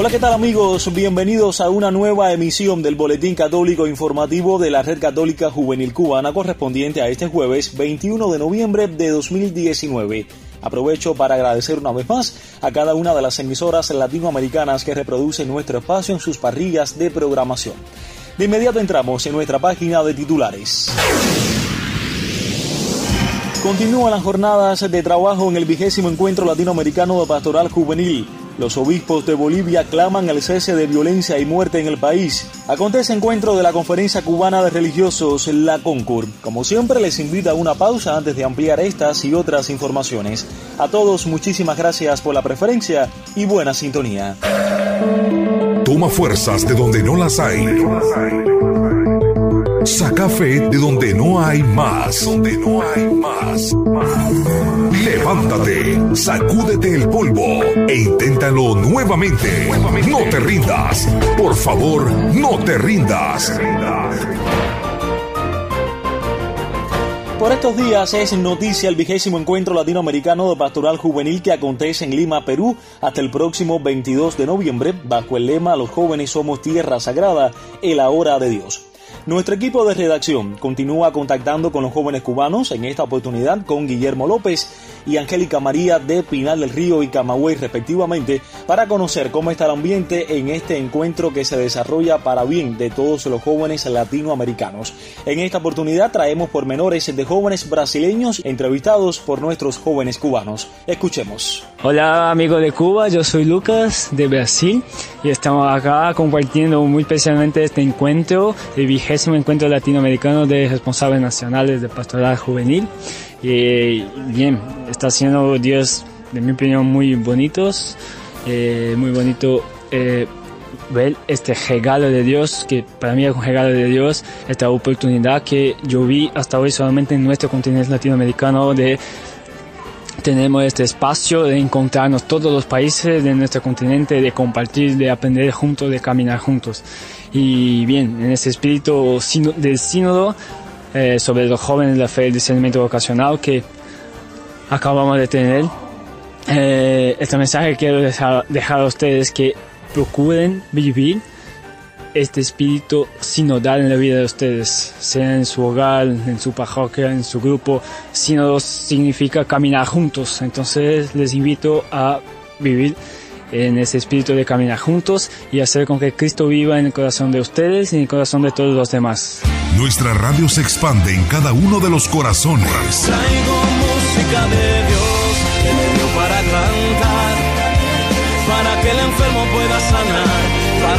Hola, ¿qué tal amigos? Bienvenidos a una nueva emisión del Boletín Católico Informativo de la Red Católica Juvenil Cubana correspondiente a este jueves 21 de noviembre de 2019. Aprovecho para agradecer una vez más a cada una de las emisoras latinoamericanas que reproducen nuestro espacio en sus parrillas de programación. De inmediato entramos en nuestra página de titulares. Continúan las jornadas de trabajo en el vigésimo encuentro latinoamericano de pastoral juvenil. Los obispos de Bolivia claman el cese de violencia y muerte en el país. Acontece encuentro de la Conferencia Cubana de Religiosos, la Concord. Como siempre, les invito a una pausa antes de ampliar estas y otras informaciones. A todos, muchísimas gracias por la preferencia y buena sintonía. Toma fuerzas de donde no las hay. Saca fe de. Donde no hay más. Levántate, sacúdete el polvo e inténtalo nuevamente. No te rindas. Por favor, no te rindas. Por estos días es noticia el vigésimo encuentro latinoamericano de pastoral juvenil que acontece en Lima, Perú, hasta el próximo 22 de noviembre, bajo el lema Los jóvenes somos tierra sagrada, el ahora de Dios. Nuestro equipo de redacción continúa contactando con los jóvenes cubanos, en esta oportunidad con Guillermo López y Angélica María de Pinal del Río y Camagüey respectivamente, para conocer cómo está el ambiente en este encuentro que se desarrolla para bien de todos los jóvenes latinoamericanos. En esta oportunidad traemos pormenores de jóvenes brasileños entrevistados por nuestros jóvenes cubanos. Escuchemos. Hola amigos de Cuba, yo soy Lucas de Brasil y estamos acá compartiendo muy especialmente este encuentro, el vigésimo encuentro latinoamericano de responsables nacionales de pastoral juvenil. Y bien, está haciendo Dios, de mi opinión, muy bonitos, eh, muy bonito eh, ver este regalo de Dios, que para mí es un regalo de Dios, esta oportunidad que yo vi hasta hoy solamente en nuestro continente latinoamericano de tenemos este espacio de encontrarnos todos los países de nuestro continente, de compartir, de aprender juntos, de caminar juntos. Y bien, en ese espíritu del sínodo eh, sobre los jóvenes de la fe y el discernimiento vocacional que acabamos de tener, eh, este mensaje quiero dejar, dejar a ustedes que procuren vivir este espíritu sinodal en la vida de ustedes, sea en su hogar, en su parroquia, en su grupo. Sínodo significa caminar juntos, entonces les invito a vivir en ese espíritu de caminar juntos y hacer con que Cristo viva en el corazón de ustedes y en el corazón de todos los demás. Nuestra radio se expande en cada uno de los corazones. Traigo música de Dios que me dio para cantar, para que el enfermo pueda sanar,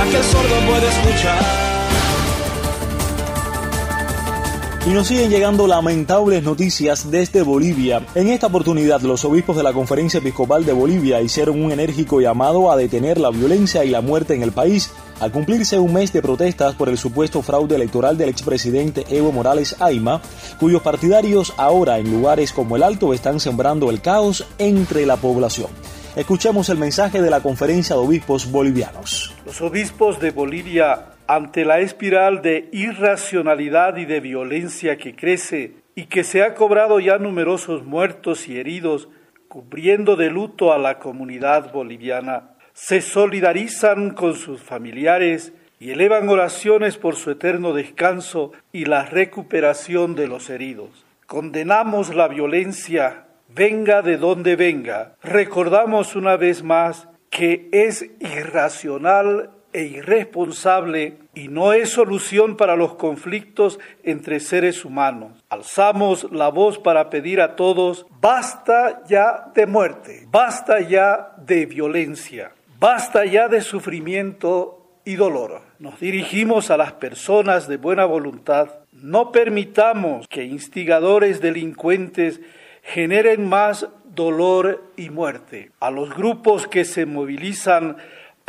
que el sordo pueda escuchar. Y nos siguen llegando lamentables noticias desde Bolivia. En esta oportunidad, los obispos de la Conferencia Episcopal de Bolivia hicieron un enérgico llamado a detener la violencia y la muerte en el país, al cumplirse un mes de protestas por el supuesto fraude electoral del expresidente Evo Morales Aima, cuyos partidarios ahora en lugares como el Alto están sembrando el caos entre la población. Escuchemos el mensaje de la Conferencia de Obispos Bolivianos. Los obispos de Bolivia ante la espiral de irracionalidad y de violencia que crece y que se ha cobrado ya numerosos muertos y heridos, cubriendo de luto a la comunidad boliviana, se solidarizan con sus familiares y elevan oraciones por su eterno descanso y la recuperación de los heridos. Condenamos la violencia, venga de donde venga. Recordamos una vez más que es irracional e irresponsable y no es solución para los conflictos entre seres humanos. Alzamos la voz para pedir a todos, basta ya de muerte, basta ya de violencia, basta ya de sufrimiento y dolor. Nos dirigimos a las personas de buena voluntad. No permitamos que instigadores delincuentes generen más dolor y muerte. A los grupos que se movilizan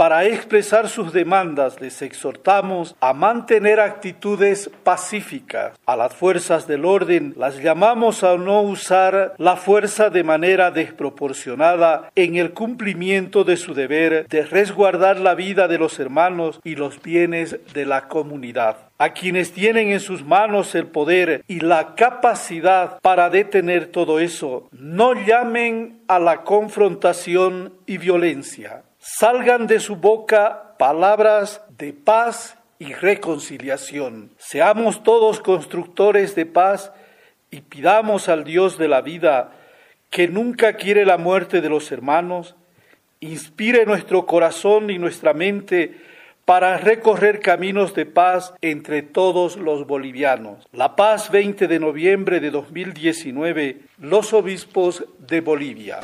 para expresar sus demandas les exhortamos a mantener actitudes pacíficas. A las fuerzas del orden las llamamos a no usar la fuerza de manera desproporcionada en el cumplimiento de su deber de resguardar la vida de los hermanos y los bienes de la comunidad. A quienes tienen en sus manos el poder y la capacidad para detener todo eso, no llamen a la confrontación y violencia. Salgan de su boca palabras de paz y reconciliación. Seamos todos constructores de paz y pidamos al Dios de la vida, que nunca quiere la muerte de los hermanos, inspire nuestro corazón y nuestra mente para recorrer caminos de paz entre todos los bolivianos. La Paz 20 de noviembre de 2019, los obispos de Bolivia.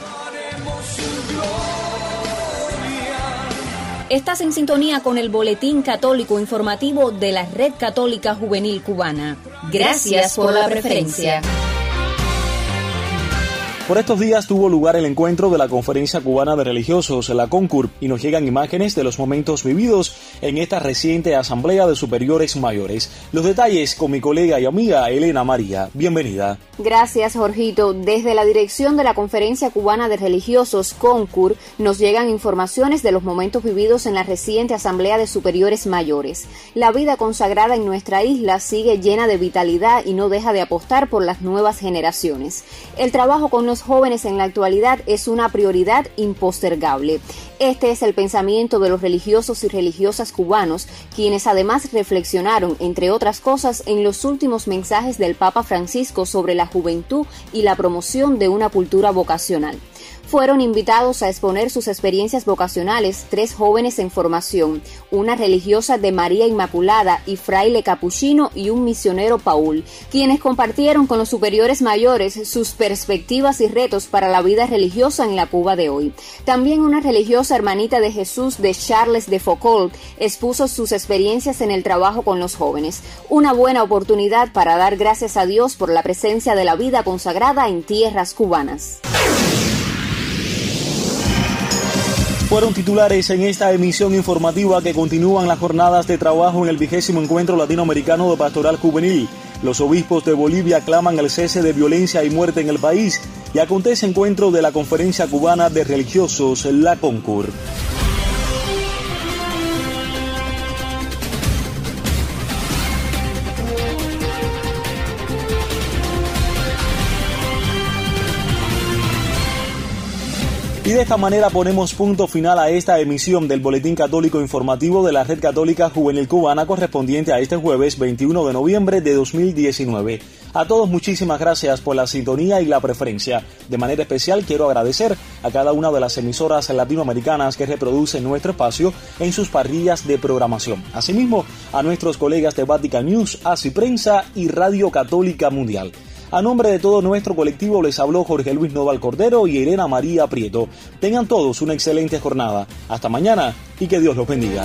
Estás en sintonía con el Boletín Católico Informativo de la Red Católica Juvenil Cubana. Gracias por la preferencia. Por estos días tuvo lugar el encuentro de la Conferencia Cubana de Religiosos, la CONCUR, y nos llegan imágenes de los momentos vividos en esta reciente Asamblea de Superiores Mayores. Los detalles con mi colega y amiga Elena María. Bienvenida. Gracias, Jorgito. Desde la dirección de la Conferencia Cubana de Religiosos, CONCUR, nos llegan informaciones de los momentos vividos en la reciente Asamblea de Superiores Mayores. La vida consagrada en nuestra isla sigue llena de vitalidad y no deja de apostar por las nuevas generaciones. El trabajo con los jóvenes en la actualidad es una prioridad impostergable. Este es el pensamiento de los religiosos y religiosas cubanos, quienes además reflexionaron, entre otras cosas, en los últimos mensajes del Papa Francisco sobre la juventud y la promoción de una cultura vocacional fueron invitados a exponer sus experiencias vocacionales tres jóvenes en formación, una religiosa de María Inmaculada y fraile capuchino y un misionero Paul, quienes compartieron con los superiores mayores sus perspectivas y retos para la vida religiosa en la Cuba de hoy. También una religiosa hermanita de Jesús de Charles de Foucault expuso sus experiencias en el trabajo con los jóvenes, una buena oportunidad para dar gracias a Dios por la presencia de la vida consagrada en tierras cubanas. Fueron titulares en esta emisión informativa que continúan las jornadas de trabajo en el vigésimo encuentro latinoamericano de pastoral juvenil. Los obispos de Bolivia claman el cese de violencia y muerte en el país y acontece encuentro de la Conferencia Cubana de Religiosos, la CONCUR. Y de esta manera ponemos punto final a esta emisión del Boletín Católico Informativo de la Red Católica Juvenil Cubana correspondiente a este jueves 21 de noviembre de 2019. A todos muchísimas gracias por la sintonía y la preferencia. De manera especial quiero agradecer a cada una de las emisoras latinoamericanas que reproducen nuestro espacio en sus parrillas de programación. Asimismo, a nuestros colegas de Vatican News, ASI Prensa y Radio Católica Mundial. A nombre de todo nuestro colectivo les habló Jorge Luis Noval Cordero y Elena María Prieto. Tengan todos una excelente jornada. Hasta mañana y que Dios los bendiga.